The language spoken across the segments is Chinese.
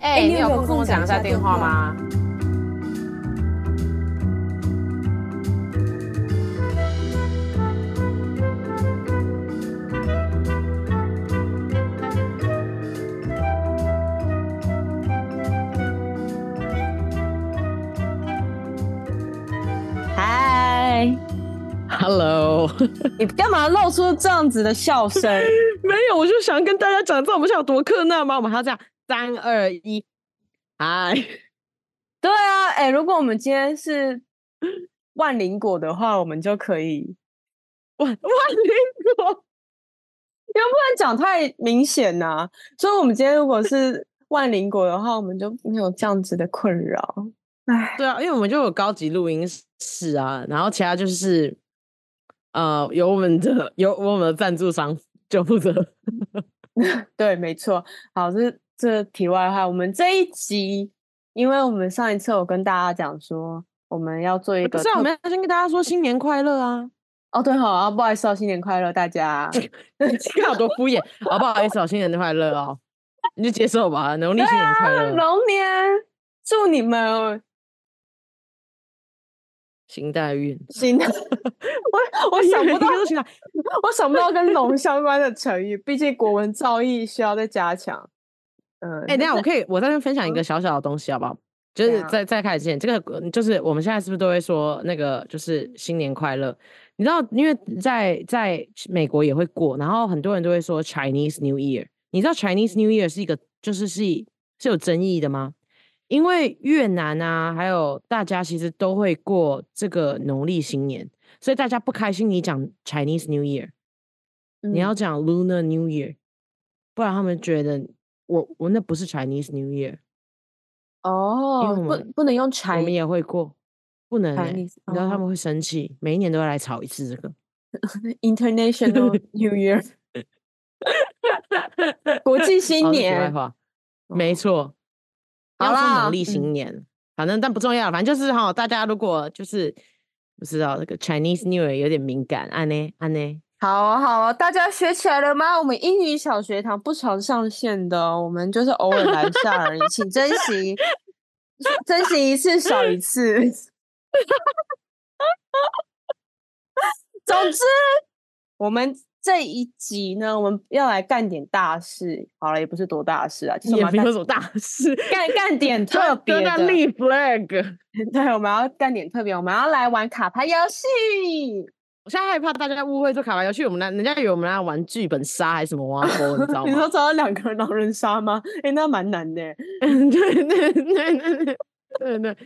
哎、欸，你有空跟我讲一下电话吗？嗨，Hello，你干嘛露出这样子的笑声？没有，我就想跟大家讲，知道我们现在有多克难吗？我们还要这样。三二一，嗨！对啊，哎、欸，如果我们今天是万灵果的话，我们就可以万 万灵果，因为不能讲太明显呐、啊。所以，我们今天如果是万灵果的话，我们就没有这样子的困扰。哎，对啊，因为我们就有高级录音室啊，然后其他就是呃，有我们的有我们的赞助商就负责。对，没错。好，是。这题外话，我们这一集，因为我们上一次有跟大家讲说，我们要做一个，是啊，我们要先跟大家说新年快乐啊！哦，对，好啊，不好意思哦，新年快乐，大家，你好多敷衍，好、哦、不好意思哦，新年快乐哦，你就接受吧，农历新年快乐，龙、啊、年，祝你们新代运，新的，我我想不 到，我想不到跟龙相关的成语，毕竟国文造诣需要再加强。嗯，哎、欸，等下我可以，我在这分享一个小小的东西，好不好？嗯、就是在在开始之前，这个就是我们现在是不是都会说那个就是新年快乐？你知道，因为在在美国也会过，然后很多人都会说 Chinese New Year。你知道 Chinese New Year 是一个就是是是有争议的吗？因为越南啊，还有大家其实都会过这个农历新年，所以大家不开心，你讲 Chinese New Year，、嗯、你要讲 Lunar New Year，不然他们觉得。我我那不是 Chinese New Year 哦，不不能用 Chinese，我们也会过，不能、欸，你知道他们会生气，每一年都要来吵一次这个 International New Year，国际新年，没错，要说农历新。年，嗯、反正但不重要，反正就是哈，大家如果就是不知道那个 Chinese New Year 有点敏感，安呢安呢。好啊，好啊，大家学起来了吗？我们英语小学堂不常上线的，我们就是偶尔来一下而已，请珍惜，珍惜一次少一次。总之，我们这一集呢，我们要来干点大事。好了，也不是多大事啊，就是我们也没有什么大事，干干点特别的立 flag。对，我们要干点特别，我们要来玩卡牌游戏。我现在害怕大家误会说卡牌游戏，我们来人家以为我们来玩剧本杀还是什么挖 沟，你知道吗？你 说找到两个狼人杀吗？哎、欸，那蛮难的。对对对对对对。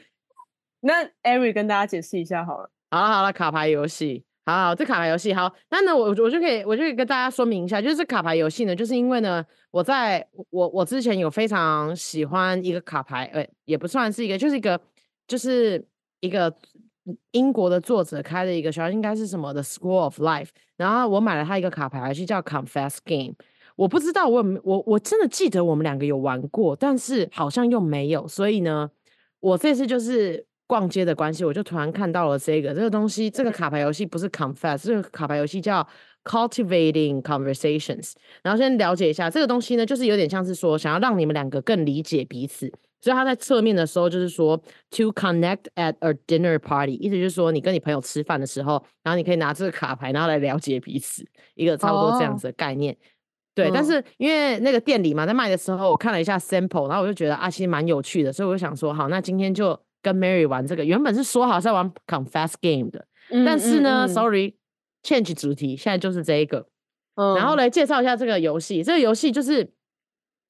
那艾瑞跟大家解释一下好了。好了好了，卡牌游戏，好，好，这卡牌游戏好。那呢，我我就可以我就可以跟大家说明一下，就是这卡牌游戏呢，就是因为呢，我在我我之前有非常喜欢一个卡牌，呃，也不算是一个，就是一个就是一个。英国的作者开的一个学校，应该是什么的 School of Life。然后我买了他一个卡牌游戏，叫 Confess Game。我不知道我有我我真的记得我们两个有玩过，但是好像又没有。所以呢，我这次就是逛街的关系，我就突然看到了这个这个东西。这个卡牌游戏不是 Confess，这个卡牌游戏叫 Cultivating Conversations。然后先了解一下这个东西呢，就是有点像是说想要让你们两个更理解彼此。所以他在侧面的时候就是说，to connect at a dinner party，意思就是说你跟你朋友吃饭的时候，然后你可以拿这个卡牌，然后来了解彼此，一个差不多这样子的概念。Oh. 对，嗯、但是因为那个店里嘛，在卖的时候，我看了一下 sample，然后我就觉得啊，其实蛮有趣的，所以我就想说，好，那今天就跟 Mary 玩这个。原本是说好是要玩 confess game 的，嗯、但是呢、，sorry，change 主题，现在就是这一个。嗯、然后来介绍一下这个游戏，这个游戏就是。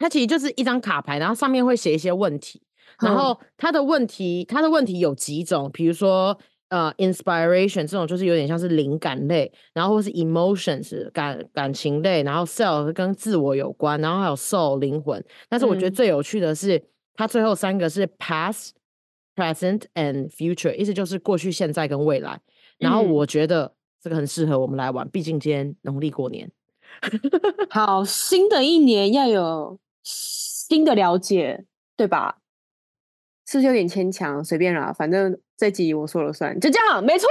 它其实就是一张卡牌，然后上面会写一些问题，然后它的问题，它的问题有几种，比如说呃，inspiration 这种就是有点像是灵感类，然后或是 emotions 感感情类，然后 self 跟自我有关，然后还有 soul 灵魂。但是我觉得最有趣的是，嗯、它最后三个是 past、present and future，意思就是过去、现在跟未来。然后我觉得这个很适合我们来玩，毕竟今天农历过年。好，新的一年要有。新的了解，对吧？是不是有点牵强？随便啦，反正这集我说了算，就这样，没错。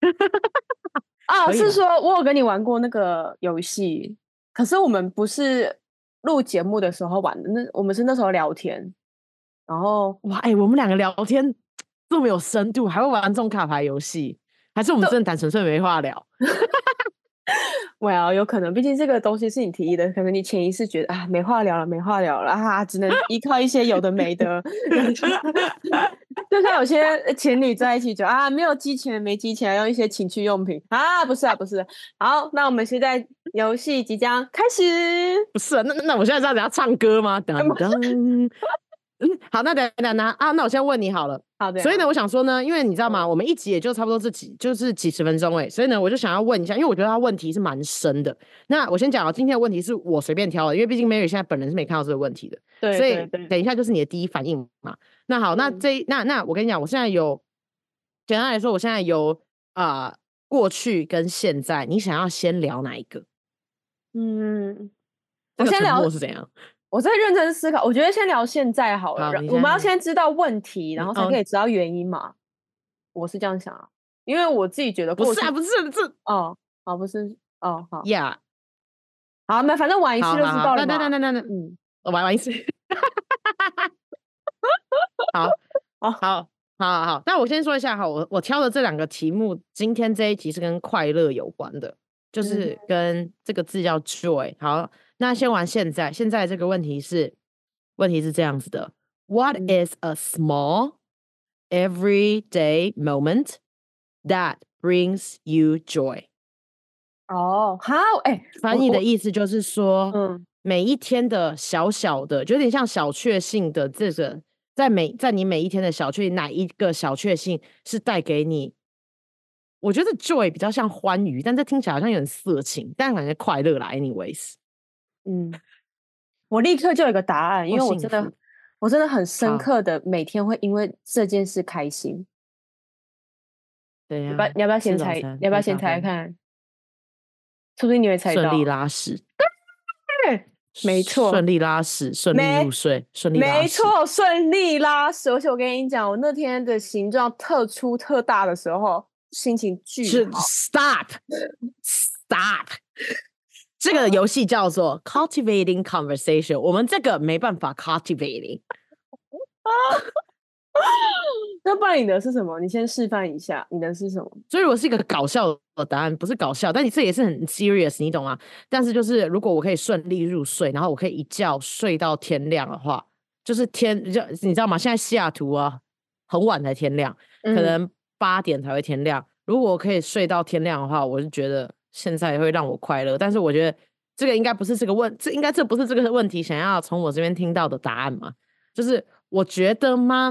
啊，是说我有跟你玩过那个游戏，可是我们不是录节目的时候玩的。那我们是那时候聊天，然后哇，哎、欸，我们两个聊天这么有深度，还会玩这种卡牌游戏，还是我们真的单纯粹没话聊？Well，有可能，毕竟这个东西是你提议的，可能你潜意识觉得啊，没话聊了，没话聊了啊，只能依靠一些有的没的。就像有些情侣在一起就啊，没有激情，没激情，用一些情趣用品啊，不是啊，不是。好，那我们现在游戏即将开始。不是啊，那那我现在是要等下唱歌吗？噔噔。嗯，好，那等等等啊，那我先问你好了。好的。所以呢，我想说呢，因为你知道吗，我们一集也就差不多这几，就是几十分钟哎，所以呢，我就想要问一下，因为我觉得他问题是蛮深的。那我先讲啊，今天的问题是我随便挑的，因为毕竟 Mary 现在本人是没看到这个问题的。对。所以等一下就是你的第一反应嘛。那好，那这那那我跟你讲，我现在有简单来说，我现在有啊、呃、过去跟现在，你想要先聊哪一个？嗯，我先聊是怎样？我在认真思考，我觉得先聊现在好了。好，我们要先知道问题，然后才可以知道原因嘛。嗯、我是这样想啊，因为我自己觉得不是啊，不是这哦，好，不是哦，好，Yeah，好，那反正玩一次就知道了。那那那那那，嗯，我玩玩一次。好，好，好，好，好。那我先说一下哈，我我挑的这两个题目，今天这一集是跟快乐有关的，就是跟这个字叫 joy。好。那先玩现在，现在这个问题是，问题是这样子的：What is a small everyday moment that brings you joy？哦，好，哎，翻译的意思就是说，嗯，每一天的小小的，就有点像小确幸的这个，在每在你每一天的小确幸，哪一个小确幸是带给你？我觉得 joy 比较像欢愉，但这听起来好像有点色情，但感觉快乐啦，anyways。嗯，我立刻就有一个答案，因为我真的，我真的很深刻的每天会因为这件事开心。对呀、啊，你要不要先猜？你要不要先猜看？说不定你会猜到。顺利拉屎。对，没错。顺利拉屎，顺利入睡，顺利。没错，顺利拉屎。而且我跟你讲，我那天的形状特粗特大的时候，心情巨好。Stop，Stop。这个游戏叫做 Cultivating Conversation，我们这个没办法 Cultivating。那不然你的是什么？你先示范一下，你的是什么？所以我是一个搞笑的答案，不是搞笑，但你这也是很 serious，你懂吗？但是就是如果我可以顺利入睡，然后我可以一觉睡到天亮的话，就是天就你知道吗？现在西雅图啊，很晚才天亮，可能八点才会天亮。嗯、如果我可以睡到天亮的话，我是觉得。现在会让我快乐，但是我觉得这个应该不是这个问，这应该这不是这个问题想要从我这边听到的答案嘛？就是我觉得吗？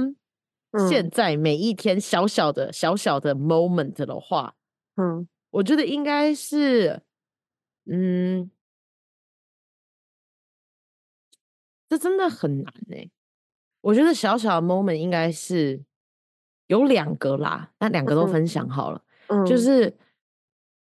嗯、现在每一天小小的小小的 moment 的话，嗯，我觉得应该是，嗯，这真的很难呢、欸。我觉得小小的 moment 应该是有两个啦，那两个都分享好了，嗯，就是。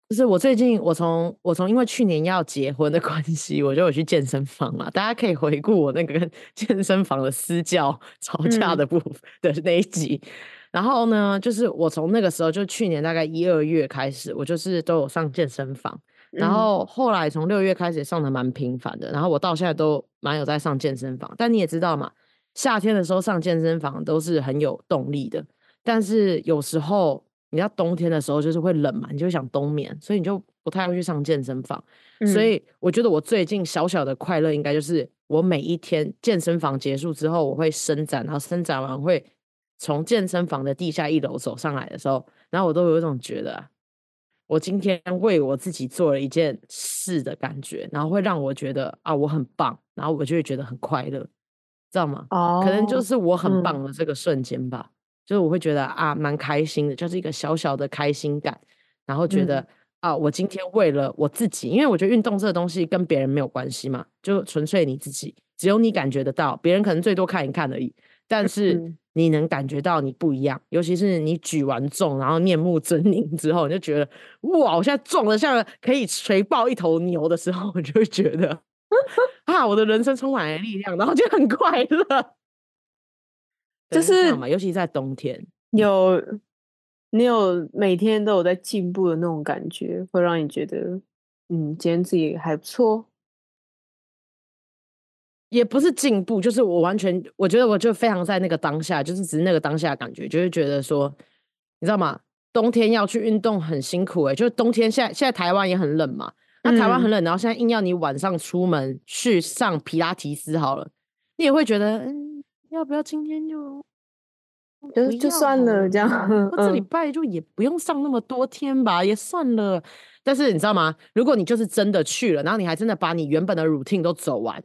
就是我最近，我从我从因为去年要结婚的关系，我就有去健身房嘛。大家可以回顾我那个跟健身房的私教吵架的部分的那一集。嗯、然后呢，就是我从那个时候，就去年大概一二月开始，我就是都有上健身房。然后后来从六月开始上的蛮频繁的。然后我到现在都蛮有在上健身房。但你也知道嘛，夏天的时候上健身房都是很有动力的，但是有时候。你要冬天的时候就是会冷嘛，你就想冬眠，所以你就不太会去上健身房。嗯、所以我觉得我最近小小的快乐应该就是我每一天健身房结束之后，我会伸展，然后伸展完会从健身房的地下一楼走上来的时候，然后我都有一种觉得、啊，我今天为我自己做了一件事的感觉，然后会让我觉得啊我很棒，然后我就会觉得很快乐，知道吗？哦，可能就是我很棒的这个瞬间吧。嗯就是我会觉得啊，蛮开心的，就是一个小小的开心感，然后觉得、嗯、啊，我今天为了我自己，因为我觉得运动这个东西跟别人没有关系嘛，就纯粹你自己，只有你感觉得到，别人可能最多看一看而已，但是你能感觉到你不一样，尤其是你举完重，然后面目狰狞之后，你就觉得哇，我现在壮的像可以锤爆一头牛的时候，我就会觉得 啊，我的人生充满了力量，然后就很快乐。就是嘛，尤其在冬天，有你有每天都有在进步的那种感觉，会让你觉得，嗯，今天自己还不错。也不是进步，就是我完全我觉得我就非常在那个当下，就是只是那个当下的感觉，就是觉得说，你知道吗？冬天要去运动很辛苦哎、欸，就是冬天现在现在台湾也很冷嘛，那台湾很冷，然后现在硬要你晚上出门去上皮拉提斯好了，你也会觉得嗯，要不要今天就就就算了这样，这礼拜就也不用上那么多天吧，也算了。但是你知道吗？如果你就是真的去了，然后你还真的把你原本的 routine 都走完，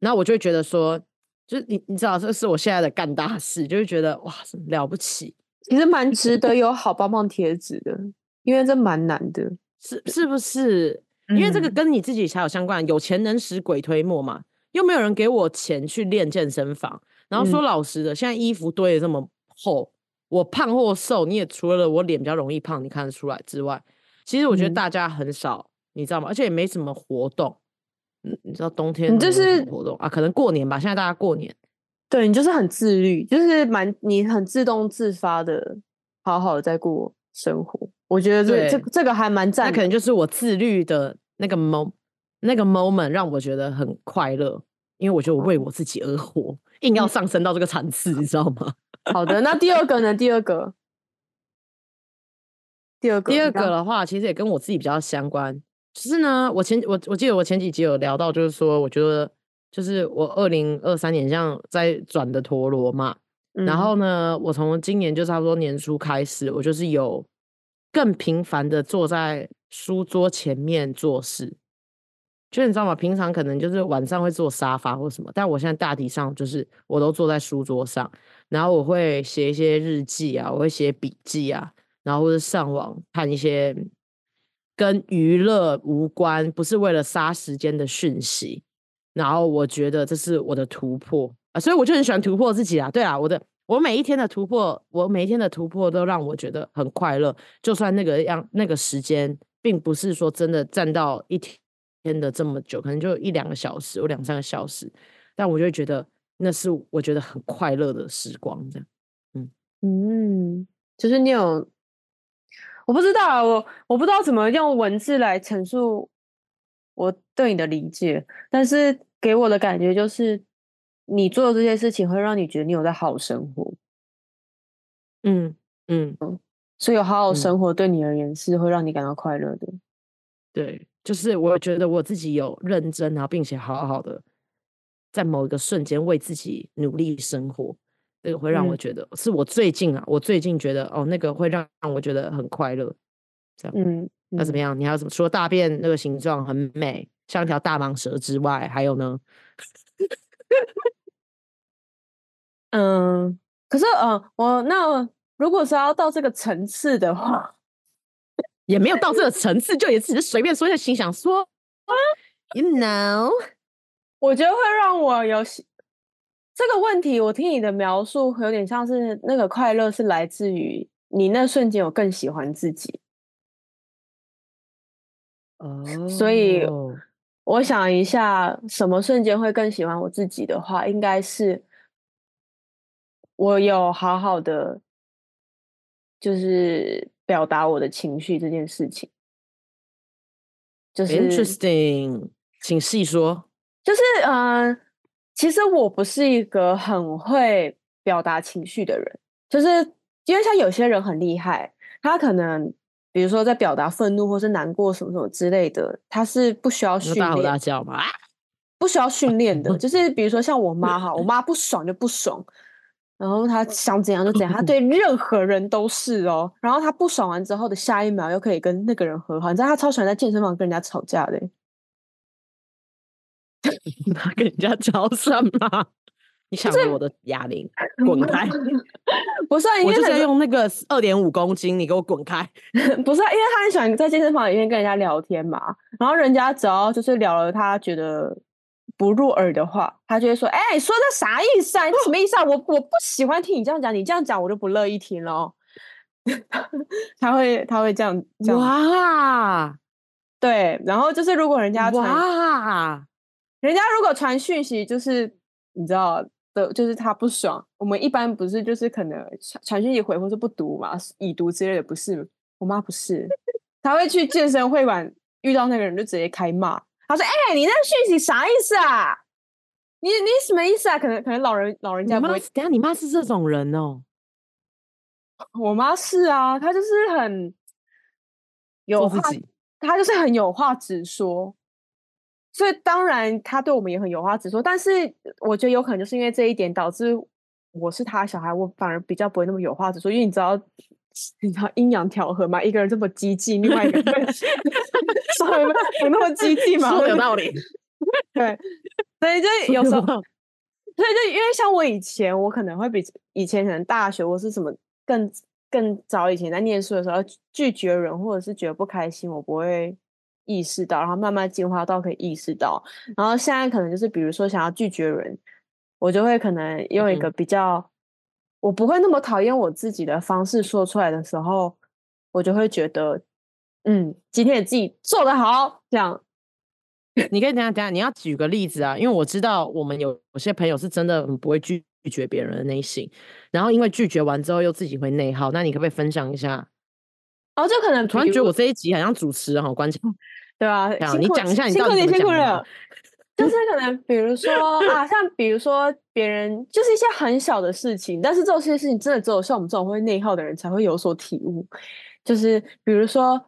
然后我就会觉得说，就是你你知道这是我现在的干大事，就会觉得哇，了不起，其实蛮值得 有好棒棒贴纸的，因为这蛮难的，是是不是？因为这个跟你自己才有相关，有钱能使鬼推磨嘛，又没有人给我钱去练健身房，然后说老实的，现在衣服堆的这么厚，我胖或瘦，你也除了我脸比较容易胖，你看得出来之外。其实我觉得大家很少，嗯、你知道吗？而且也没什么活动。嗯，你知道冬天你就是活动啊，可能过年吧。现在大家过年，对，你就是很自律，就是蛮你很自动自发的，好好的在过生活。我觉得这这这个还蛮赞。那可能就是我自律的那个 mom 那个 moment 让我觉得很快乐，因为我觉得我为我自己而活，硬要上升到这个层次，你知道吗？好的，那第二个呢？第二个。第二个，第二个的话，其实也跟我自己比较相关。其实呢，我前我我记得我前几集有聊到，就是说，我觉得就是我二零二三年像在转的陀螺嘛。嗯、然后呢，我从今年就差不多年初开始，我就是有更频繁的坐在书桌前面做事。就你知道吗？平常可能就是晚上会坐沙发或什么，但我现在大体上就是我都坐在书桌上，然后我会写一些日记啊，我会写笔记啊。然后或者上网看一些跟娱乐无关、不是为了杀时间的讯息，然后我觉得这是我的突破啊，所以我就很喜欢突破自己啊。对啊，我的我每一天的突破，我每一天的突破都让我觉得很快乐。就算那个样那个时间，并不是说真的占到一天的这么久，可能就一两个小时，有两三个小时，但我就觉得那是我觉得很快乐的时光。这样，嗯嗯，就是你有。我不知道啊，我我不知道怎么用文字来陈述我对你的理解，但是给我的感觉就是，你做的这些事情会让你觉得你有在好好生活。嗯嗯嗯，所以有好好生活对你而言是会让你感到快乐的。对，就是我觉得我自己有认真，然后并且好好的在某一个瞬间为自己努力生活。这个会让我觉得、嗯、是我最近啊，我最近觉得哦，那个会让让我觉得很快乐，这样，嗯，那怎么样？你还有什么？除了大便那个形状很美，像一条大蟒蛇之外，还有呢？嗯，可是嗯，我那如果是要到这个层次的话，也没有到这个层次，就也只是随便说一下，心想说，you know，我觉得会让我有。这个问题，我听你的描述有点像是那个快乐是来自于你那瞬间我更喜欢自己。哦，oh. 所以我想一下，什么瞬间会更喜欢我自己的话，应该是我有好好的，就是表达我的情绪这件事情。就是 interesting，请细说。就是嗯。呃其实我不是一个很会表达情绪的人，就是因为像有些人很厉害，他可能比如说在表达愤怒或是难过什么什么之类的，他是不需要训练，大吼大叫吗？不需要训练的，就是比如说像我妈 哈，我妈不爽就不爽，然后他想怎样就怎样，他 对任何人都是哦，然后他不爽完之后的下一秒又可以跟那个人和好，你知道他超喜欢在健身房跟人家吵架的。他跟人家吵什么？你抢了我的哑铃，滚开！不是、啊，我就是要用那个二点五公斤，你给我滚开！不是、啊，因为他很喜欢在健身房里面跟人家聊天嘛，然后人家只要就是聊了他觉得不入耳的话，他就会说：“哎、欸，说的啥意思啊？你什么意思啊？我我不喜欢听你这样讲，你这样讲我就不乐意听喽。”他会他会这样讲哇，对，然后就是如果人家哇。人家如果传讯息，就是你知道的，就是他不爽。我们一般不是就是可能传传讯息回或是不读嘛，已读之类的，不是。我妈不是，她会去健身会馆遇到那个人就直接开骂。她说：“哎、欸，你那讯息啥意思啊？你你什么意思啊？可能可能老人老人家不会。等下，你妈是这种人哦。我妈是啊，她就是很有话，她就是很有话直说。所以当然，她对我们也很有话直说。但是我觉得有可能就是因为这一点，导致我是她小孩，我反而比较不会那么有话直说。因为你知道，你知道阴阳调和嘛？一个人这么激进，另外一个人 稍微不那么激进嘛？说有道理。对，所以就有时候，所以就因为像我以前，我可能会比以前可能大学或是什么更更早以前在念书的时候拒绝人，或者是觉得不开心，我不会意识到，然后慢慢进化到可以意识到，然后现在可能就是比如说想要拒绝人，我就会可能用一个比较、嗯、我不会那么讨厌我自己的方式说出来的时候，我就会觉得，嗯，今天你自己做得好，这样。你可以等下等下，你要举个例子啊，因为我知道我们有有些朋友是真的很不会拒绝别人的内心，然后因为拒绝完之后又自己会内耗，那你可不可以分享一下？哦，就可能突然觉得我这一集好像主持人好关键，对啊，你讲一下你到底怎么讲的？就是可能比如说啊，像比如说别人就是一些很小的事情，但是这些事情真的只有像我们这种会内耗的人才会有所体悟。就是比如说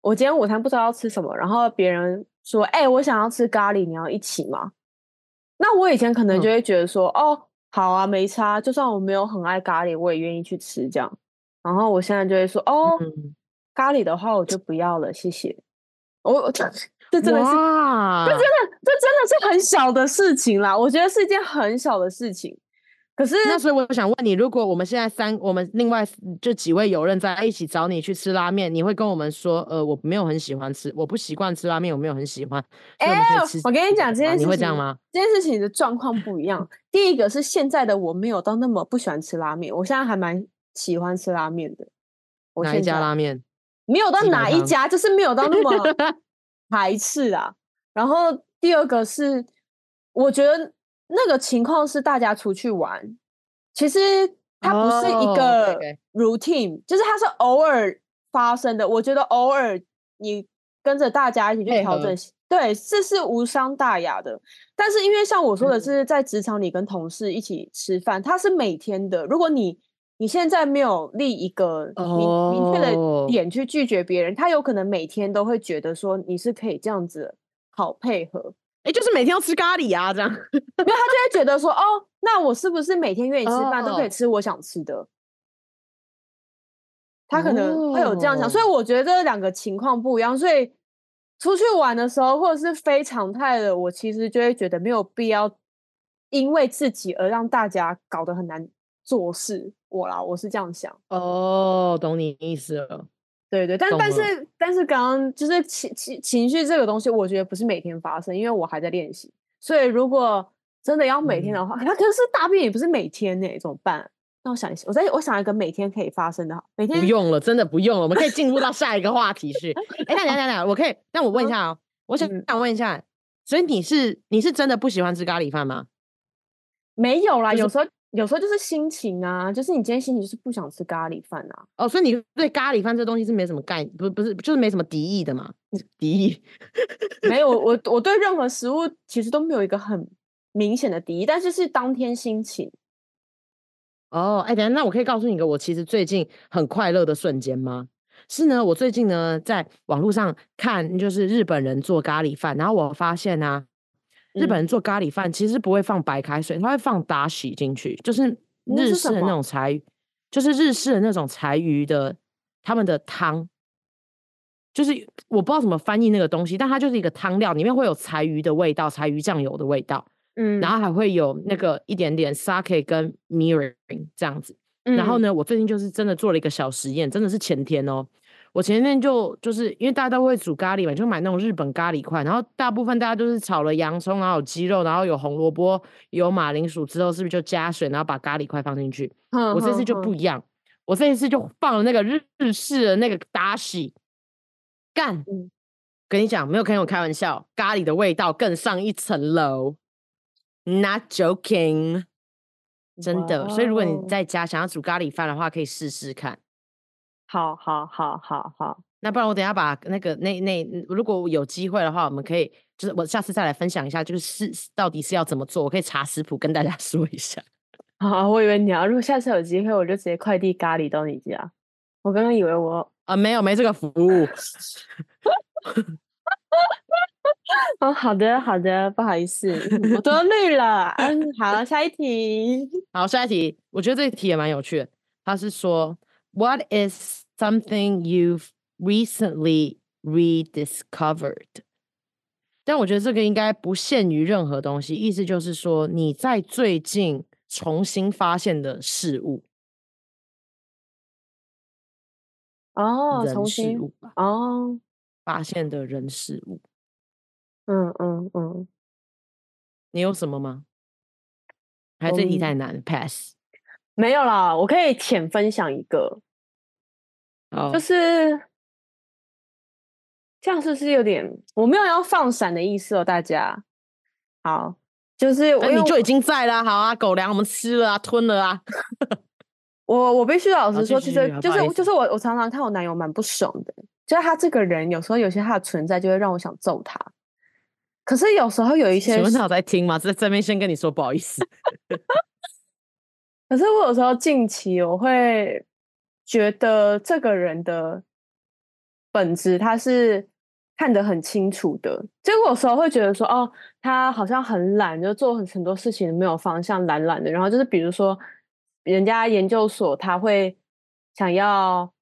我今天午餐不知道要吃什么，然后别人。说，哎、欸，我想要吃咖喱，你要一起吗？那我以前可能就会觉得说，嗯、哦，好啊，没差，就算我没有很爱咖喱，我也愿意去吃这样。然后我现在就会说，哦，嗯、咖喱的话我就不要了，谢谢。我这 这真的是，哇这真的这真的是很小的事情啦，我觉得是一件很小的事情。可是，那所以我想问你，如果我们现在三，我们另外就几位友人在一起找你去吃拉面，你会跟我们说，呃，我没有很喜欢吃，我不习惯吃拉面，我没有很喜欢。哎、欸，我跟你讲这件事情，你会这样吗？这件事情的状况不一样。第一个是现在的我没有到那么不喜欢吃拉面，我现在还蛮喜欢吃拉面的。我哪一家拉面？没有到哪一家，就是没有到那么 排斥啊。然后第二个是，我觉得。那个情况是大家出去玩，其实它不是一个 routine，、oh. 就是它是偶尔发生的。我觉得偶尔你跟着大家一起去调整，对，这是无伤大雅的。但是因为像我说的是在职场里跟同事一起吃饭，嗯、它是每天的。如果你你现在没有立一个明、oh. 明确的点去拒绝别人，他有可能每天都会觉得说你是可以这样子好配合。哎，就是每天要吃咖喱啊，这样，因为他就会觉得说，哦，那我是不是每天愿意吃饭都可以吃我想吃的？他可能会有这样想，所以我觉得这两个情况不一样。所以出去玩的时候，或者是非常态的，我其实就会觉得没有必要因为自己而让大家搞得很难做事。我啦，我是这样想。哦，懂你意思了。对对，但但是但是刚刚就是情情情绪这个东西，我觉得不是每天发生，因为我还在练习。所以如果真的要每天的话，那、嗯、可是大便也不是每天呢，怎么办？那我想一下，我在我想一个每天可以发生的，每天不用了，真的不用了，我们可以进入到 下一个话题是。哎，等等等下，我可以，那我问一下哦，我想想问一下，所以你是你是真的不喜欢吃咖喱饭吗？没有啦，就是、有时候。有时候就是心情啊，就是你今天心情就是不想吃咖喱饭啊。哦，所以你对咖喱饭这东西是没什么概念，不不是就是没什么敌意的嘛？敌意没有，我我对任何食物其实都没有一个很明显的敌意，但是是当天心情。哦，哎，等下，那我可以告诉你一个我其实最近很快乐的瞬间吗？是呢，我最近呢在网络上看就是日本人做咖喱饭，然后我发现呢、啊。日本人做咖喱饭其实不会放白开水，他会放达喜进去，就是日式的那种柴，是就是日式的那种柴鱼的他们的汤，就是我不知道怎么翻译那个东西，但它就是一个汤料，里面会有柴鱼的味道，柴鱼酱油的味道，嗯，然后还会有那个一点点 sake 跟 mirin 这样子，嗯、然后呢，我最近就是真的做了一个小实验，真的是前天哦。我前天就就是因为大家都会煮咖喱嘛，就买那种日本咖喱块，然后大部分大家都是炒了洋葱，然后有鸡肉，然后有红萝卜，有马铃薯之后，是不是就加水，然后把咖喱块放进去？呵呵呵，我这次就不一样，我这一次就放了那个日式的那个达喜，干，嗯、跟你讲，没有跟我开玩笑，咖喱的味道更上一层楼，Not joking，真的。所以如果你在家想要煮咖喱饭的话，可以试试看。好好好好好，那不然我等下把那个那那如果有机会的话，我们可以就是我下次再来分享一下，就是是到底是要怎么做，我可以查食谱跟大家 说一下。好，我以为你要，如果下次有机会，我就直接快递咖喱到你家。我刚刚以为我啊没有没这个服务。哦，好的好的，不好意思，我多虑 了。嗯，好，下一题。好，下一题，我觉得这一题也蛮有趣的。他是说，What is something you've recently rediscovered，但我觉得这个应该不限于任何东西，意思就是说你在最近重新发现的事物。哦，重新哦，发现的人事物。嗯嗯嗯，你有什么吗？还是这题太难，嗯，pass？没有啦，我可以浅分享一个。Oh. 就是这样，是不是有点？我没有要放闪的意思哦，大家。好，就是我，你就已经在了。好啊，狗粮我们吃了啊，吞了啊。我我必须老实说，其实就是就是我我常常看我男友蛮不爽的，就是他这个人有时候有些他的存在就会让我想揍他。可是有时候有一些，请问他有在听吗？在这边先跟你说不好意思。可是我有时候近期我会。觉得这个人的本质他是看得很清楚的，结果有时候会觉得说，哦，他好像很懒，就做很很多事情没有方向，懒懒的。然后就是比如说，人家研究所他会想要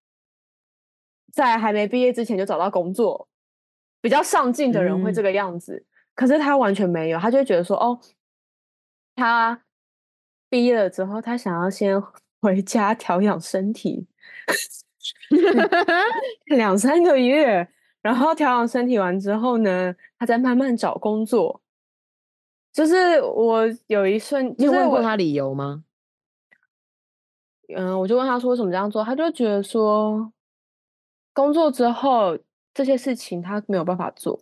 在还没毕业之前就找到工作，比较上进的人会这个样子。嗯、可是他完全没有，他就会觉得说，哦，他毕业了之后，他想要先回 家调养身体。两三个月，然后调养身体完之后呢，他再慢慢找工作。就是我有一瞬，你有问过他理由吗？嗯，我就问他说为什么这样做，他就觉得说，工作之后这些事情他没有办法做，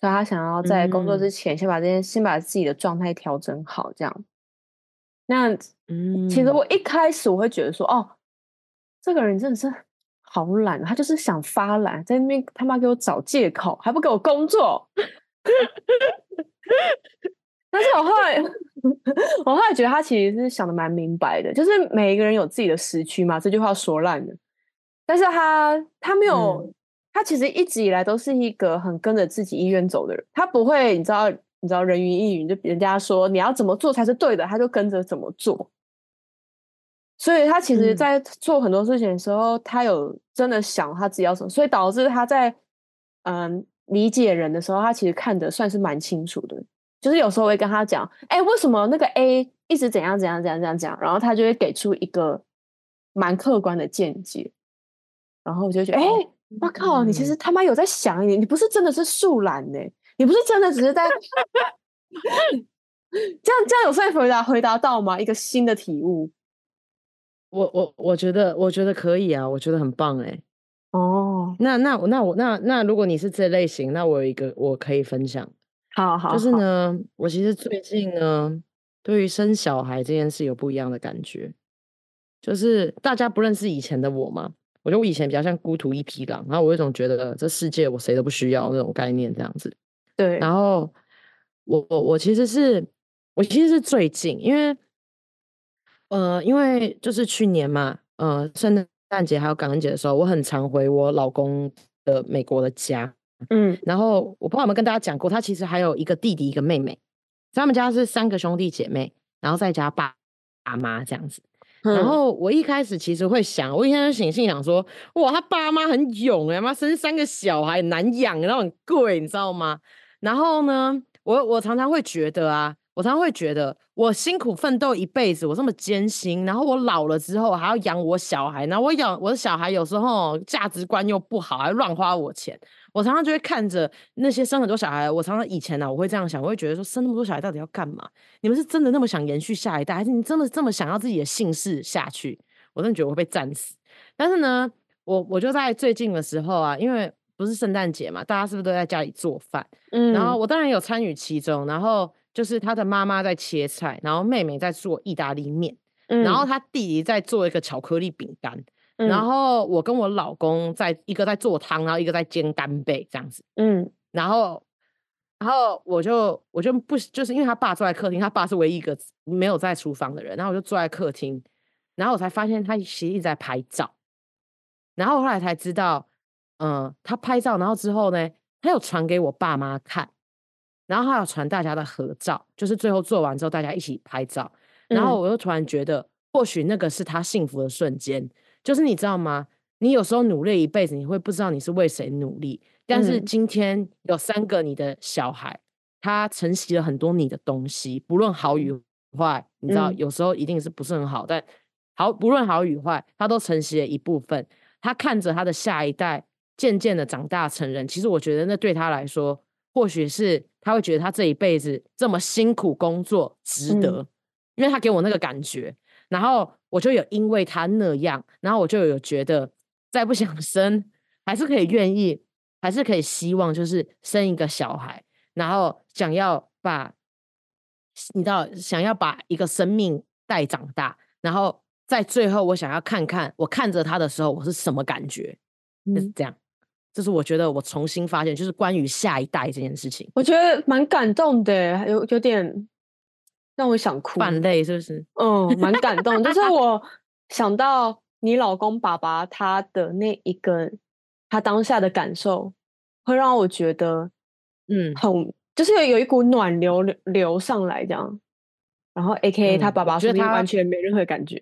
所以他想要在工作之前先把这些，先把自己的状态调整好，这样。那嗯，其实我一开始我会觉得说，哦。这个人真的是好懒，他就是想发懒，在那边他妈给我找借口，还不给我工作。但是我后来，我后来觉得他其实是想的蛮明白的，就是每一个人有自己的时区嘛，这句话说烂了。但是他他没有，嗯、他其实一直以来都是一个很跟着自己意愿走的人，他不会，你知道，你知道人云亦云，就人家说你要怎么做才是对的，他就跟着怎么做。所以他其实，在做很多事情的时候，嗯、他有真的想他自己要什么，所以导致他在嗯理解人的时候，他其实看的算是蛮清楚的。就是有时候我会跟他讲，哎，为什么那个 A 一直怎样怎样怎样怎样讲，然后他就会给出一个蛮客观的见解。然后我就觉得，哎，我靠，你其实他妈有在想一点，你不是真的是树懒呢，你不是真的只是在 这样这样有算回答回答到吗？一个新的体悟。我我我觉得我觉得可以啊，我觉得很棒哎。哦，那那我那我那那如果你是这类型，那我有一个我可以分享。好好，就是呢，我其实最近呢，对于生小孩这件事有不一样的感觉。就是大家不认识以前的我嘛，我觉得我以前比较像孤独一匹狼，然后我有种觉得这世界我谁都不需要那种概念这样子。对，然后我我我其实是我其实是最近因为。呃，因为就是去年嘛，呃，圣诞节还有感恩节的时候，我很常回我老公的美国的家，嗯，然后我不知道有没有跟大家讲过，他其实还有一个弟弟，一个妹妹，他们家是三个兄弟姐妹，然后再加爸爸妈这样子。嗯、然后我一开始其实会想，我一开始心心想说，哇，他爸妈很勇哎，妈生三个小孩难养，然后很贵，你知道吗？然后呢，我我常常会觉得啊。我常常会觉得，我辛苦奋斗一辈子，我这么艰辛，然后我老了之后还要养我小孩，然后我养我的小孩有时候价值观又不好，还乱花我钱。我常常就会看着那些生很多小孩，我常常以前呢、啊，我会这样想，我会觉得说，生那么多小孩到底要干嘛？你们是真的那么想延续下一代，还是你真的这么想要自己的姓氏下去？我真的觉得我会被战死。但是呢，我我就在最近的时候啊，因为不是圣诞节嘛，大家是不是都在家里做饭？嗯，然后我当然有参与其中，然后。就是他的妈妈在切菜，然后妹妹在做意大利面，嗯、然后他弟弟在做一个巧克力饼干，嗯、然后我跟我老公在一个在做汤，然后一个在煎干贝这样子，嗯，然后然后我就我就不就是因为他爸坐在客厅，他爸是唯一一个没有在厨房的人，然后我就坐在客厅，然后我才发现他其实一直在拍照，然后后来才知道，嗯、呃，他拍照，然后之后呢，他有传给我爸妈看，然后还有传大家的合照，就是最后做完之后大家一起拍照，然后我又突然觉得，嗯、或许那个是他幸福的瞬间。就是你知道吗？你有时候努力一辈子，你会不知道你是为谁努力。但是今天有三个你的小孩，他承袭了很多你的东西，不论好与坏。你知道，有时候一定是不是很好，但好，不论好与坏，他都承袭了一部分。他看着他的下一代渐渐的长大成人，其实我觉得那对他来说，或许是他会觉得他这一辈子这么辛苦工作值得，因为他给我那个感觉。然后我就有因为他那样，然后我就有觉得再不想生，还是可以愿意，还是可以希望，就是生一个小孩，然后想要把，你知道，想要把一个生命带长大，然后在最后，我想要看看我看着他的时候，我是什么感觉，就是这样。这是我觉得我重新发现，就是关于下一代这件事情，我觉得蛮感动的，有有点。让我想哭，泛泪是不是？嗯，蛮感动。就是 我想到你老公爸爸他的那一个，他当下的感受，会让我觉得，嗯，很就是有有一股暖流流流上来这样。然后 A K A 他爸爸说他完全没任何感觉，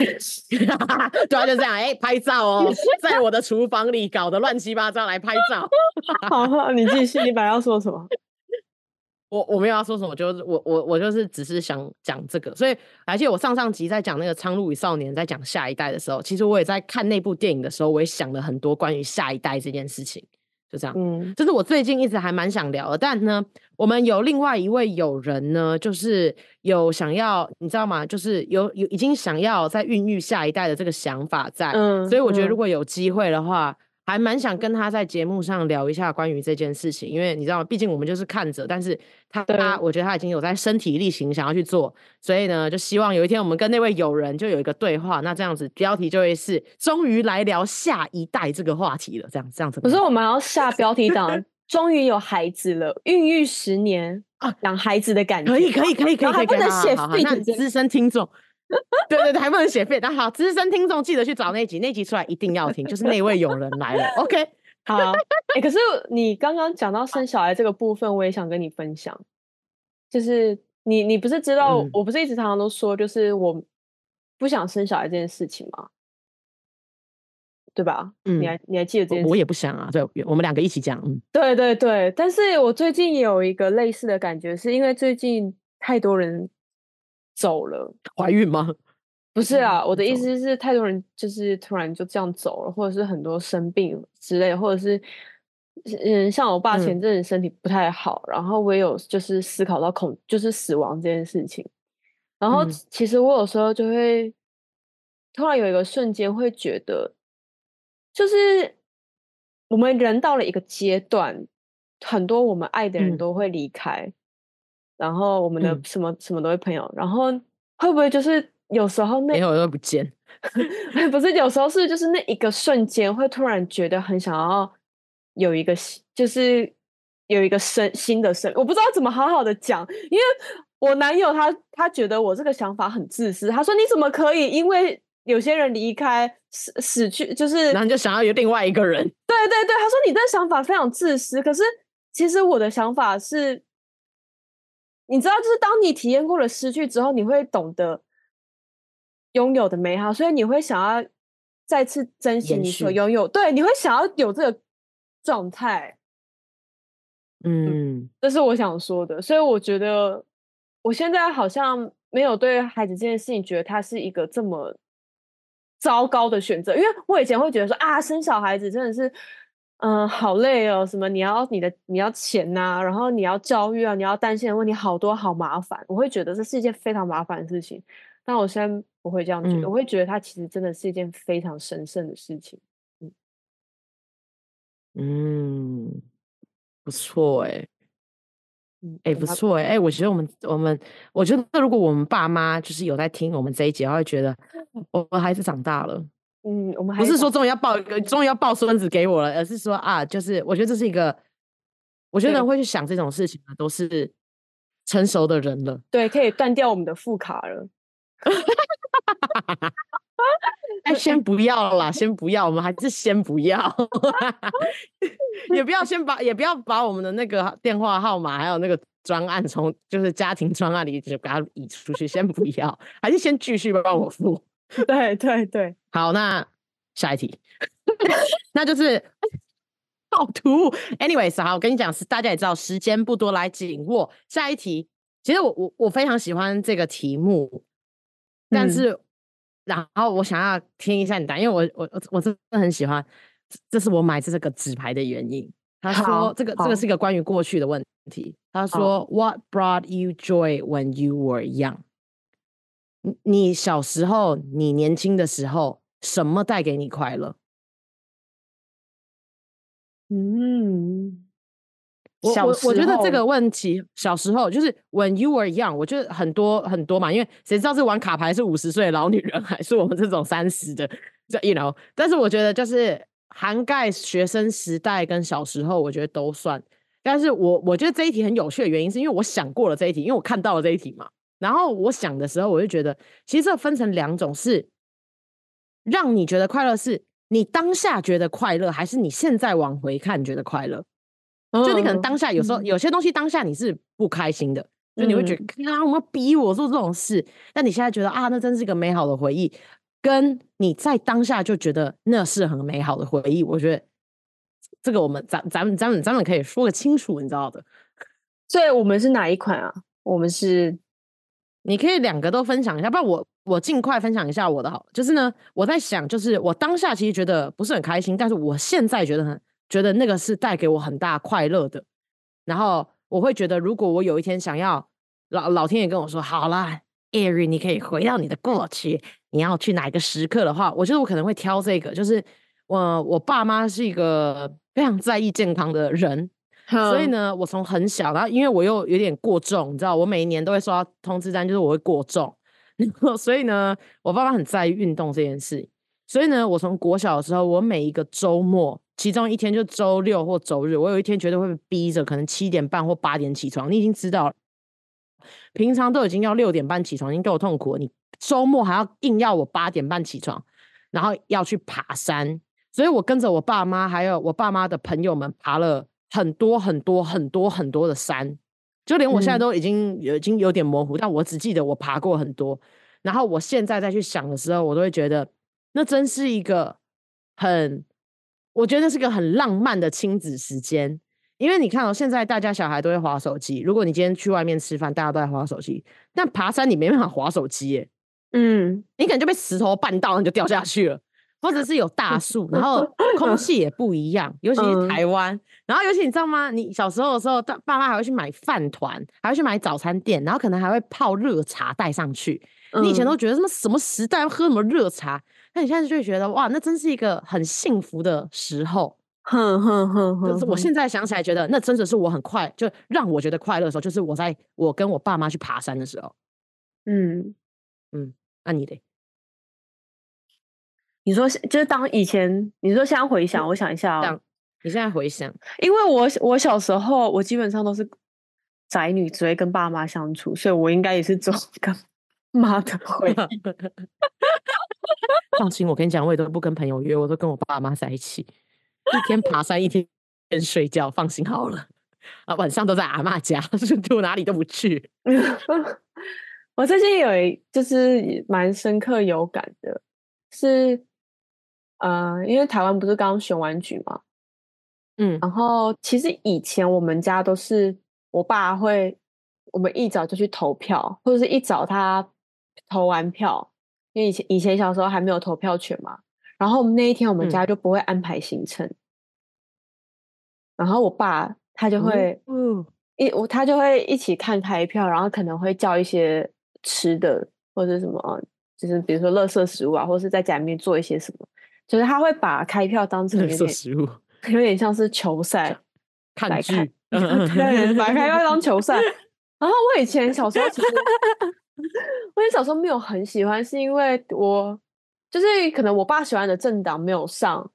对啊，就这样，哎、欸，拍照哦，在我的厨房里搞得乱七八糟来拍照。好，你继续，你本来要说什么？我我没有要说什么，就是我我我就是只是想讲这个，所以而且我上上集在讲那个《苍鹭与少年》在讲下一代的时候，其实我也在看那部电影的时候，我也想了很多关于下一代这件事情，就这样，嗯，这是我最近一直还蛮想聊的，但呢，我们有另外一位友人呢，就是有想要，你知道吗？就是有有已经想要在孕育下一代的这个想法在，嗯，所以我觉得如果有机会的话。还蛮想跟他在节目上聊一下关于这件事情，因为你知道，毕竟我们就是看着，但是他他，我觉得他已经有在身体力行想要去做，所以呢，就希望有一天我们跟那位友人就有一个对话，那这样子标题就会是“终于来聊下一代这个话题了”，这样这样子。可是我们要下标题党，终于有孩子了，孕育十年啊，养孩子的感觉，可以可以可以可以，可以，不能写废的资深听众。对对对，还不能写废。但好，资深听众记得去找那集，那集出来一定要听，就是那位友人来了。OK，好。哎、欸，可是你刚刚讲到生小孩这个部分，我也想跟你分享。就是你，你不是知道，嗯、我不是一直常常都说，就是我不想生小孩这件事情吗？对吧？嗯，你还你还记得这件事？我也不想啊。对，我们两个一起讲。嗯，对对对。但是我最近也有一个类似的感觉，是因为最近太多人。走了，怀孕吗？不是啊，我的意思是，太多人就是突然就这样走了，或者是很多生病之类，或者是嗯，像我爸前阵子身体不太好，嗯，然后我也有就是思考到恐就是死亡这件事情，然后其实我有时候就会突然有一个瞬间会觉得，就是我们人到了一个阶段，很多我们爱的人都会离开。嗯然后我们的什么、嗯、什么都会朋友，然后会不会就是有时候那没有都不见，不是有时候是就是那一个瞬间会突然觉得很想要有一个就是有一个生新的生，我不知道怎么好好的讲，因为我男友他他觉得我这个想法很自私，他说你怎么可以因为有些人离开死死去就是，然后你就想要有另外一个人，对对对，他说你的想法非常自私，可是其实我的想法是。你知道，就是当你体验过了失去之后，你会懂得拥有的美好，所以你会想要再次珍惜你所拥有。对，你会想要有这个状态。嗯，这是我想说的。所以我觉得，我现在好像没有对孩子这件事情觉得他是一个这么糟糕的选择，因为我以前会觉得说啊，生小孩子真的是。嗯，好累哦。什么？你要你的，你要钱呐、啊，然后你要教育啊，你要担心的问题好多，好麻烦。我会觉得这是一件非常麻烦的事情。但我现在不会这样觉得，嗯、我会觉得它其实真的是一件非常神圣的事情。嗯，嗯不错哎，哎，不错哎，哎，我觉得我们我们，我觉得如果我们爸妈就是有在听我们这一集，会觉得 我们孩子长大了。嗯，我们不是说终于要抱一个，终于要抱孙子给我了，而是说啊，就是我觉得这是一个，我觉得会去想这种事情的都是成熟的人了。对，可以断掉我们的副卡了。哎，先不要啦，先不要，我们还是先不要，也不要先把，也不要把我们的那个电话号码还有那个专案从就是家庭专案里就给它移出去，先不要，还是先继续帮我付。对对对，好，那下一题，那就是 暴徒。Anyways，好，我跟你讲，是大家也知道，时间不多，来紧握下一题。其实我我我非常喜欢这个题目，但是。嗯然后我想要听一下你答，因为我我我真的很喜欢，这是我买这个纸牌的原因。他说这个这个是一个关于过去的问题。他说 What brought you joy when you were young？你你小时候，你年轻的时候，什么带给你快乐？嗯。我我我觉得这个问题，小时候就是 when you were young，我觉得很多很多嘛，因为谁知道是玩卡牌是五十岁的老女人，还是我们这种三十的，这 you know。但是我觉得就是涵盖学生时代跟小时候，我觉得都算。但是我我觉得这一题很有趣的原因，是因为我想过了这一题，因为我看到了这一题嘛。然后我想的时候，我就觉得其实这分成两种，是让你觉得快乐，是你当下觉得快乐，还是你现在往回看觉得快乐？就你可能当下有时候有些东西当下你是不开心的，就你会觉得啊，我们逼我做这种事，但你现在觉得啊，那真是一个美好的回忆，跟你在当下就觉得那是很美好的回忆，我觉得这个我们咱咱们咱们咱们可以说个清楚，你知道的。所以我们是哪一款啊？我们是，你可以两个都分享一下，不然我我尽快分享一下我的好，就是呢，我在想，就是我当下其实觉得不是很开心，但是我现在觉得很。觉得那个是带给我很大快乐的，然后我会觉得，如果我有一天想要老老天爷跟我说，好啦艾瑞你可以回到你的过去，你要去哪一个时刻的话，我觉得我可能会挑这个。就是我我爸妈是一个非常在意健康的人，所以呢，我从很小，然后因为我又有点过重，你知道，我每一年都会收到通知单，就是我会过重，然后所以呢，我爸爸很在意运动这件事，所以呢，我从国小的时候，我每一个周末。其中一天就周六或周日，我有一天绝对会被逼着，可能七点半或八点起床。你已经知道了，平常都已经要六点半起床，已经够痛苦了。你周末还要硬要我八点半起床，然后要去爬山。所以我跟着我爸妈还有我爸妈的朋友们爬了很多很多很多很多的山，就连我现在都已经、嗯、已经有点模糊，但我只记得我爬过很多。然后我现在再去想的时候，我都会觉得那真是一个很。我觉得是个很浪漫的亲子时间，因为你看哦，现在大家小孩都会滑手机。如果你今天去外面吃饭，大家都在滑手机，但爬山你没办法滑手机耶。嗯，你可能就被石头绊到，你就掉下去了，或者是有大树，然后 空气也不一样，尤其是台湾。然后尤其你知道吗？你小时候的时候，爸爸妈还会去买饭团，还会去买早餐店，然后可能还会泡热茶带上去。你以前都觉得什么什么时代要喝什么热茶？那你现在就会觉得哇，那真是一个很幸福的时候。哼哼哼哼，就是我现在想起来，觉得那真的是我很快，就让我觉得快乐的时候，就是我在我跟我爸妈去爬山的时候。嗯嗯，那你得，你说就是当以前，你说现在回想，我想一下哦。你现在回想，因为我我小时候，我基本上都是宅女，只会跟爸妈相处，所以我应该也是走 跟妈的回忆。放心，我跟你讲，我也都不跟朋友约，我都跟我爸妈在一起，一天爬山，一天睡觉。放心好了，啊，晚上都在阿嬷家，就哪里都不去。我最近有一就是蛮深刻有感的，是，呃，因为台湾不是刚选完举嘛，嗯，然后其实以前我们家都是我爸会，我们一早就去投票，或者是一早他投完票。因为以前以前小时候还没有投票权嘛，然后那一天我们家就不会安排行程，嗯、然后我爸他就会，嗯，一我他就会一起看开票，然后可能会叫一些吃的或者什么，就是比如说垃圾食物啊，或者是在家里面做一些什么，就是他会把开票当成有点食物，有点像是球赛看来看，对，把开票当 球赛。然后我以前小时候其实。我以前小时候没有很喜欢，是因为我就是可能我爸喜欢的政党没有上，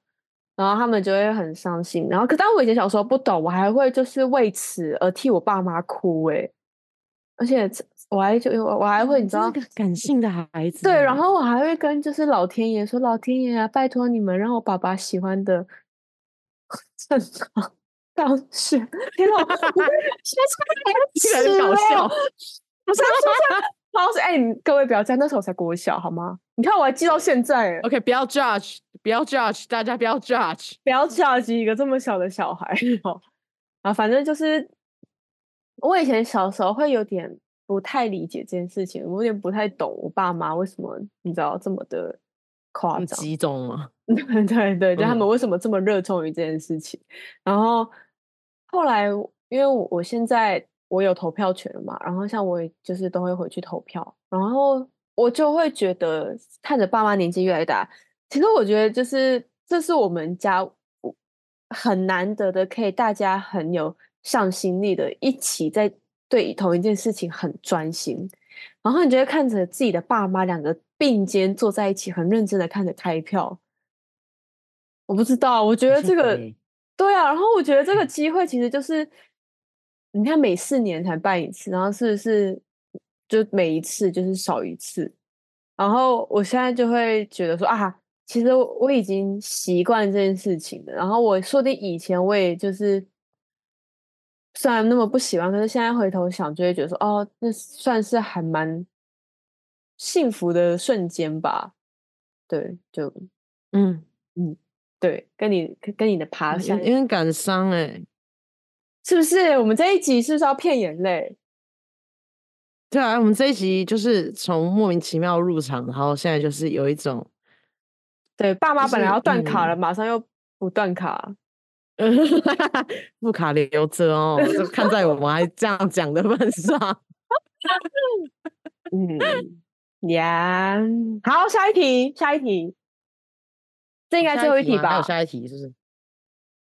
然后他们就会很伤心。然后，可当我以前小时候不懂，我还会就是为此而替我爸妈哭哎、欸，而且我还就我我还会你知道，感性的孩子。对，然后我还会跟就是老天爷说：“老天爷啊，拜托你们让我爸爸喜欢的政党当选。”天哪，说出来好很搞笑，不是说出老师，哎，你各位不要这样，那时候我才国小，好吗？你看我还记到现在。OK，不要 judge，不要 judge，大家不要 judge，不要 judge 一个这么小的小孩。哦，啊，反正就是我以前小时候会有点不太理解这件事情，我有点不太懂我爸妈为什么你知道这么的夸张、激动吗？对对对，就他们为什么这么热衷于这件事情？嗯、然后后来，因为我我现在。我有投票权了嘛，然后像我就是都会回去投票，然后我就会觉得看着爸妈年纪越来越大，其实我觉得就是这是我们家很难得的，可以大家很有向心力的，一起在对同一件事情很专心，然后你就会看着自己的爸妈两个并肩坐在一起，很认真的看着开票。我不知道，我觉得这个对啊，然后我觉得这个机会其实就是。你看，每四年才办一次，然后是不是就每一次就是少一次？然后我现在就会觉得说啊，其实我已经习惯这件事情了。然后我说的以前我也就是虽然那么不喜欢，可是现在回头想，就会觉得说哦，那算是还蛮幸福的瞬间吧。对，就嗯嗯，对，跟你跟你的爬山有点感伤哎。是不是我们这一集是不是要骗眼泪？对啊，我们这一集就是从莫名其妙入场，然后现在就是有一种，对，爸妈本来要断卡了，嗯、马上又不断卡，副卡留着哦，就 看在我们还这样讲的份上。嗯，呀，好，下一题，下一题，这应该最后一题吧？还有下一题是不是？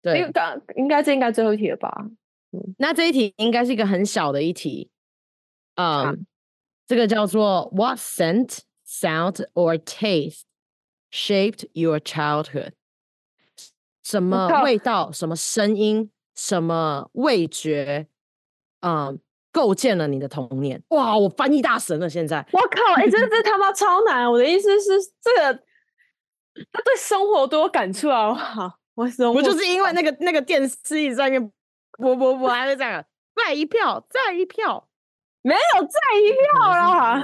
对，应该应该这应该最后一题了吧？那这一题应该是一个很小的一题，嗯，um, 这个叫做 What scent, sound or taste shaped your childhood？什么味道、什么声音、什么味觉，嗯，构建了你的童年？哇，我翻译大神了！现在，我靠，哎、欸，这 这他妈超难！我的意思是，这个他对生活多有感触啊！好，我生活，我就是因为那个那个电视一直在那边。不不不，还是这样，再一票，再一票，没有再一票啦。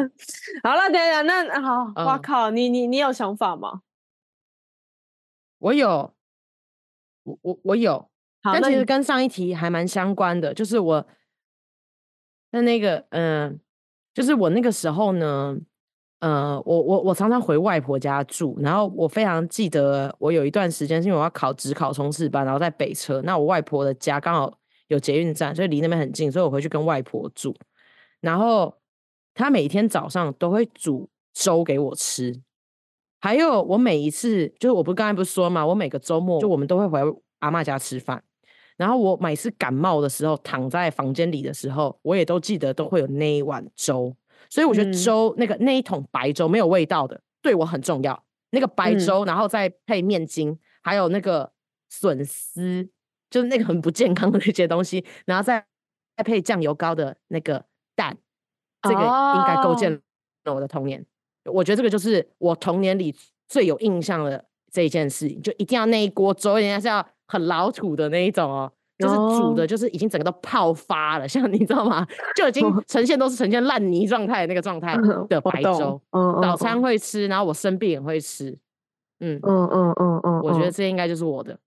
好了，等等，那好，我、嗯、靠，你你你有想法吗？我有，我我我有，好但其实跟上一题还蛮相关的，就是我，那那个，嗯、呃，就是我那个时候呢。呃，我我我常常回外婆家住，然后我非常记得，我有一段时间是因为我要考职考冲刺班，然后在北车，那我外婆的家刚好有捷运站，所以离那边很近，所以我回去跟外婆住。然后她每天早上都会煮粥给我吃，还有我每一次就是我不是刚才不是说嘛，我每个周末就我们都会回阿嬷家吃饭，然后我每次感冒的时候躺在房间里的时候，我也都记得都会有那一碗粥。所以我觉得粥、嗯、那个那一桶白粥没有味道的，对我很重要。那个白粥，嗯、然后再配面筋，还有那个笋丝，就是那个很不健康的那些东西，然后再再配酱油膏的那个蛋，这个应该构建了我的童年。哦、我觉得这个就是我童年里最有印象的这一件事情，就一定要那一锅粥，人家是要很老土的那一种哦。就是煮的，就是已经整个都泡发了，像你知道吗？就已经 呈现都是呈现烂泥状态那个状态 的白粥。早餐会吃，然后我生病也会吃。嗯嗯嗯嗯嗯，我觉得这应该就是我的。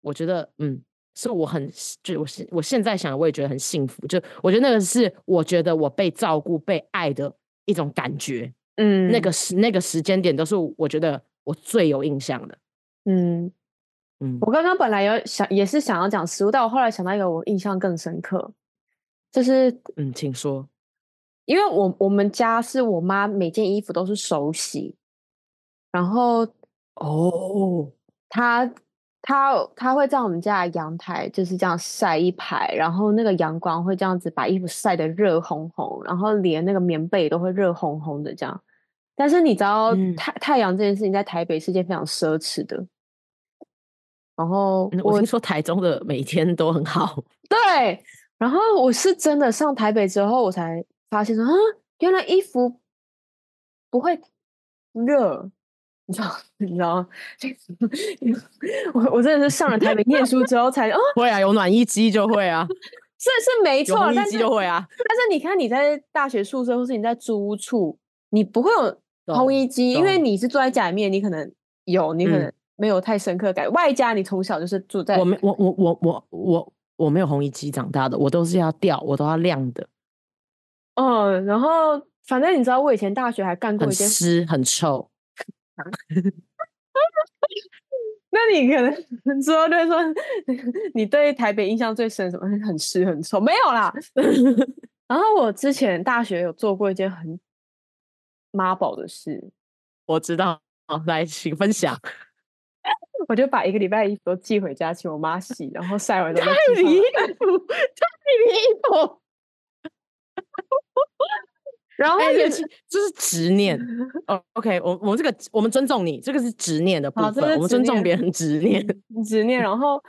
我觉得嗯，是我很就我现我现在想，我也觉得很幸福。就我觉得那个是我觉得我被照顾、被爱的一种感觉。嗯，那个时那个时间点都是我觉得我最有印象的。嗯。嗯，我刚刚本来有想，也是想要讲食物，但我后来想到一个我印象更深刻，就是嗯，请说，因为我我们家是我妈每件衣服都是手洗，然后哦，她她她会在我们家的阳台就是这样晒一排，然后那个阳光会这样子把衣服晒得热烘烘，然后连那个棉被都会热烘烘的这样，但是你知道嗯太太阳这件事情在台北是件非常奢侈的。然后嗯我听说台中的每天都很好，对，然后我是真的上台北之后，我才发现说，啊，原来衣服不会热，你知道？你知道吗？我我真的是上了台北念书之后才，哦，会啊，有暖衣机就会啊，是是没错，有烘衣但是机就会啊。但是你看你在大学宿舍或是你在租屋处，你不会有懂烘衣机，因为你是住在家里面，你可能有，你可能嗯没有太深刻感。外加你从小就是住在我没我我我我我我没有烘衣机长大的，我都是要吊，我都要晾的，嗯，然后反正你知道，我以前大学还干过一件，湿很臭。那你可能说就是说，你对台北印象最深什么？很湿很臭？没有啦。然后我之前大学有做过一件很妈宝的事，我知道，好，来，请分享。我就把一个礼拜的衣服都寄回家，请我妈洗，然后晒完 之 后太离谱，太离谱！哎、然后也这是这是执念哦。OK，我我们这个我们尊重你，这个是执念的部分，我们尊重别人执念。执念，然后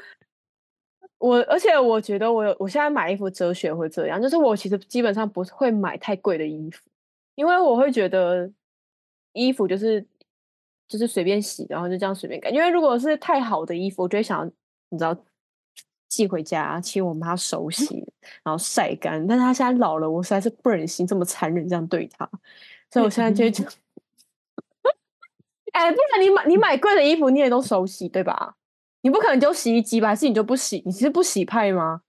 我，而且我觉得我有，我现在买衣服哲学会这样，就是我其实基本上不会买太贵的衣服，因为我会觉得衣服就是就是随便洗，然后就这样随便干。因为如果是太好的衣服，我就会想要你知道寄回家，请我妈手洗，然后晒干。但是她现在老了，我实在是不忍心这么残忍这样对她，所以我现在就会讲。哎、不然你买你买贵的衣服，你也都手洗对吧？你不可能丢洗衣机吧？还是你就不洗？你是不洗派吗？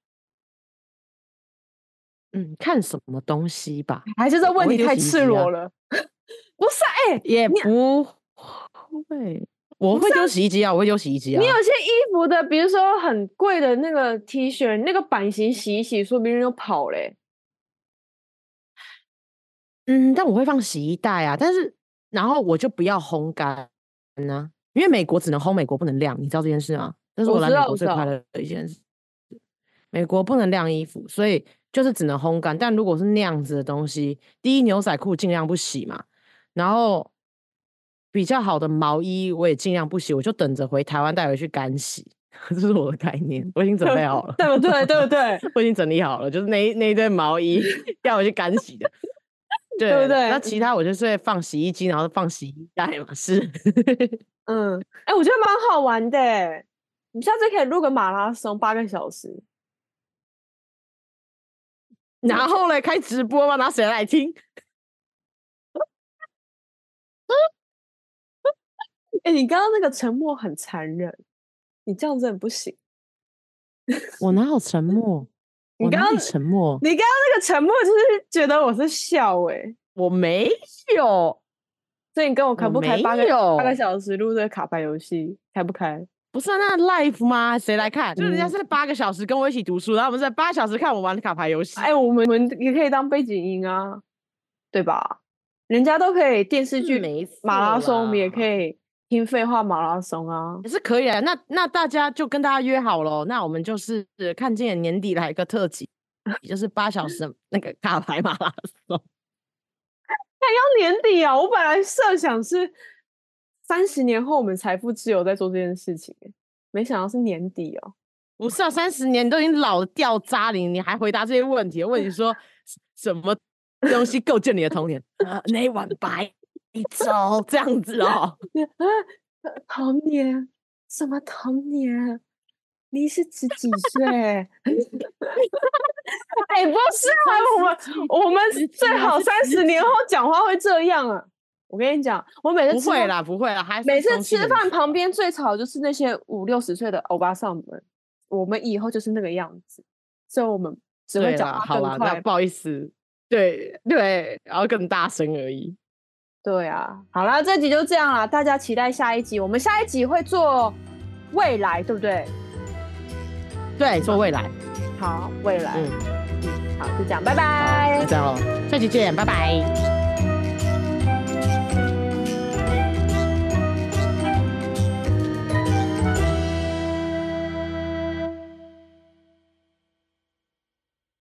嗯，看什么东西吧，还是这问题太赤裸了？不是，哎、也不会。我会丢洗衣机啊，我会丢洗衣机啊。你有些衣服的，比如说很贵的那个 T 恤，那个版型洗一洗，说不定就跑嘞、嗯，但我会放洗衣袋啊，但是然后我就不要烘干呢，因为美国只能烘，美国不能晾，你知道这件事吗？这是我来美国最快乐的一件事。美国不能晾衣服，所以就是只能烘干。但如果是那样子的东西，第一牛仔裤尽量不洗嘛，然后比较好的毛衣我也尽量不洗，我就等着回台湾带回去干洗。这是我的概念，我已经准备好了，对不对？对不对？我已经整理好了，就是那一那一堆毛衣 要回去干洗的。对对不对那其他我就是放洗衣机，然后放洗衣袋嘛。是，嗯，哎、我觉得蛮好玩的。你下次可以录个马拉松八个小时，然后嘞开直播嘛，拿谁来听？哎、你刚刚那个沉默很残忍，你这样子很不行。我哪有沉默？你刚刚沉默？你刚刚那个沉默就是觉得我是笑哎、我没有，所以你跟我开不开没八个八个小时录这个卡牌游戏，开不开？不是、啊、那 live 吗？谁来看？就人家是八个小时跟我一起读书，然后我们在八小时看我玩的卡牌游戏。哎，我们我们也可以当背景音啊，对吧？人家都可以电视剧没错马拉松，我们也。可以听废话马拉松啊。也是可以啊，那那大家就跟大家约好了，那我们就是看今年年底来一个特辑，就是八小时的那个卡牌马拉松。要年底啊！我本来设想是三十年后我们财富自由在做这件事情，没想到是年底哦。不是啊，三十年你都已经老的掉渣了，你还回答这些问题？问你说什么东西构建你的童年？呃，那碗白粥这样子哦。童年？什么童年？你是指几岁？哎、欸，不是啊，我们我们最好三十年后讲话会这样啊！我跟你讲，我每次不会啦，不会啦，还每次吃饭旁边最吵的就是那些五六十岁的欧巴桑们，我们以后就是那个样子，所以我们只会讲话好啦，更快那。不好意思，对对，然后更大声而已。对啊，好啦，这集就这样啦，大家期待下一集。我们下一集会做未来，对不对？对，做未来，好，未来，嗯，嗯，好，就这样，拜拜就。这样喽，下期见，拜拜。Thank you.